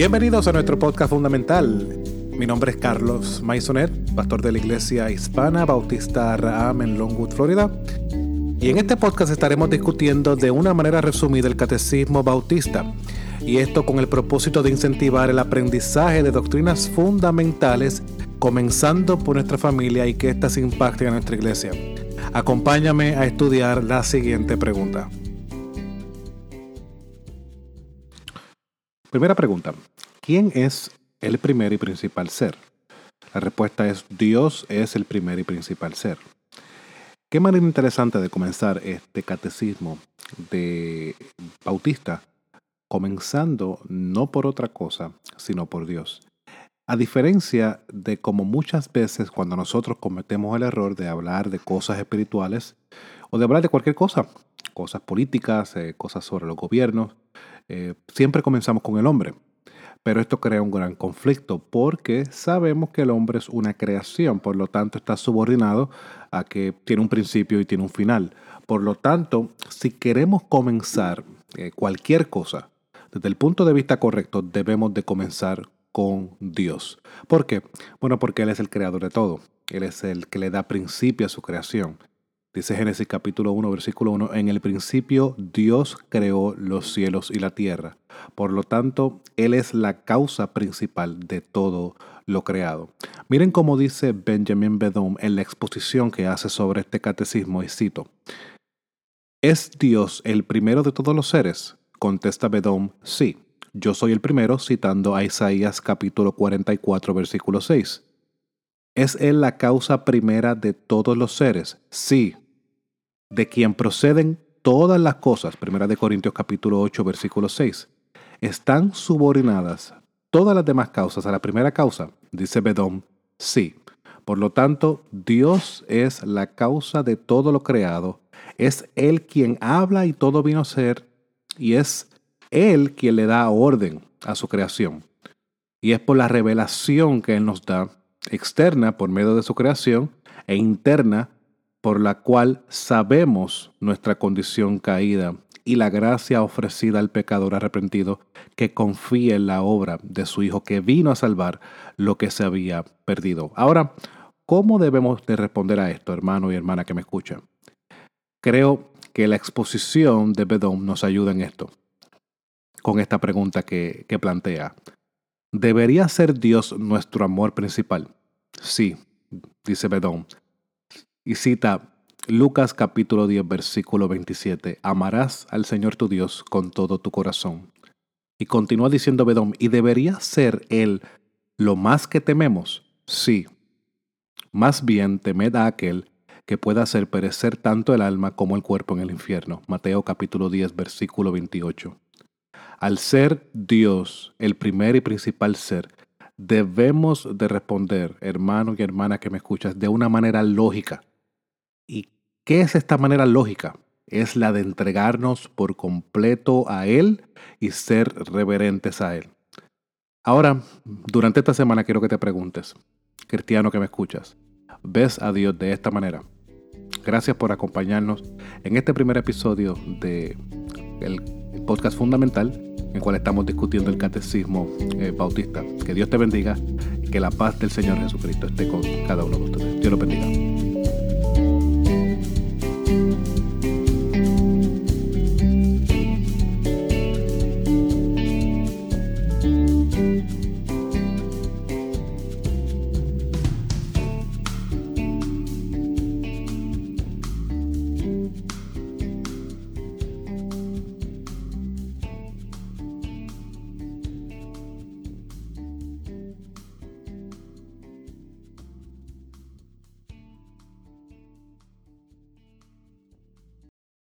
Bienvenidos a nuestro podcast fundamental. Mi nombre es Carlos Maisonet, pastor de la Iglesia Hispana Bautista Raham en Longwood, Florida. Y en este podcast estaremos discutiendo de una manera resumida el catecismo bautista. Y esto con el propósito de incentivar el aprendizaje de doctrinas fundamentales, comenzando por nuestra familia y que éstas impacten a nuestra iglesia. Acompáñame a estudiar la siguiente pregunta. Primera pregunta. ¿Quién es el primer y principal ser? La respuesta es Dios es el primer y principal ser. Qué manera interesante de comenzar este catecismo de Bautista, comenzando no por otra cosa, sino por Dios. A diferencia de como muchas veces cuando nosotros cometemos el error de hablar de cosas espirituales o de hablar de cualquier cosa, cosas políticas, eh, cosas sobre los gobiernos, eh, siempre comenzamos con el hombre. Pero esto crea un gran conflicto porque sabemos que el hombre es una creación, por lo tanto está subordinado a que tiene un principio y tiene un final. Por lo tanto, si queremos comenzar eh, cualquier cosa desde el punto de vista correcto, debemos de comenzar con Dios. ¿Por qué? Bueno, porque Él es el creador de todo. Él es el que le da principio a su creación. Dice Génesis capítulo 1, versículo 1, en el principio Dios creó los cielos y la tierra. Por lo tanto, Él es la causa principal de todo lo creado. Miren cómo dice Benjamin Bedom en la exposición que hace sobre este catecismo, y cito, ¿Es Dios el primero de todos los seres? Contesta Bedom, sí. Yo soy el primero, citando a Isaías capítulo 44, versículo 6. ¿Es Él la causa primera de todos los seres? Sí. De quien proceden todas las cosas, primera de Corintios capítulo 8, versículo 6. ¿Están subordinadas todas las demás causas a la primera causa? Dice Bedón, sí. Por lo tanto, Dios es la causa de todo lo creado. Es Él quien habla y todo vino a ser. Y es Él quien le da orden a su creación. Y es por la revelación que Él nos da externa por medio de su creación e interna por la cual sabemos nuestra condición caída y la gracia ofrecida al pecador arrepentido que confía en la obra de su Hijo que vino a salvar lo que se había perdido. Ahora, ¿cómo debemos de responder a esto, hermano y hermana que me escuchan? Creo que la exposición de Bedón nos ayuda en esto, con esta pregunta que, que plantea. ¿Debería ser Dios nuestro amor principal? Sí, dice Bedón. Y cita Lucas capítulo 10, versículo 27. Amarás al Señor tu Dios con todo tu corazón. Y continúa diciendo Bedón, ¿y debería ser Él lo más que tememos? Sí. Más bien temed a aquel que pueda hacer perecer tanto el alma como el cuerpo en el infierno. Mateo capítulo 10, versículo 28. Al ser Dios el primer y principal ser, debemos de responder, hermano y hermana que me escuchas, de una manera lógica. ¿Y qué es esta manera lógica? Es la de entregarnos por completo a Él y ser reverentes a Él. Ahora, durante esta semana quiero que te preguntes, cristiano que me escuchas, ¿ves a Dios de esta manera? Gracias por acompañarnos en este primer episodio de el podcast fundamental en el cual estamos discutiendo el catecismo eh, bautista. Que Dios te bendiga y que la paz del Señor Jesucristo esté con cada uno de ustedes. Dios lo bendiga.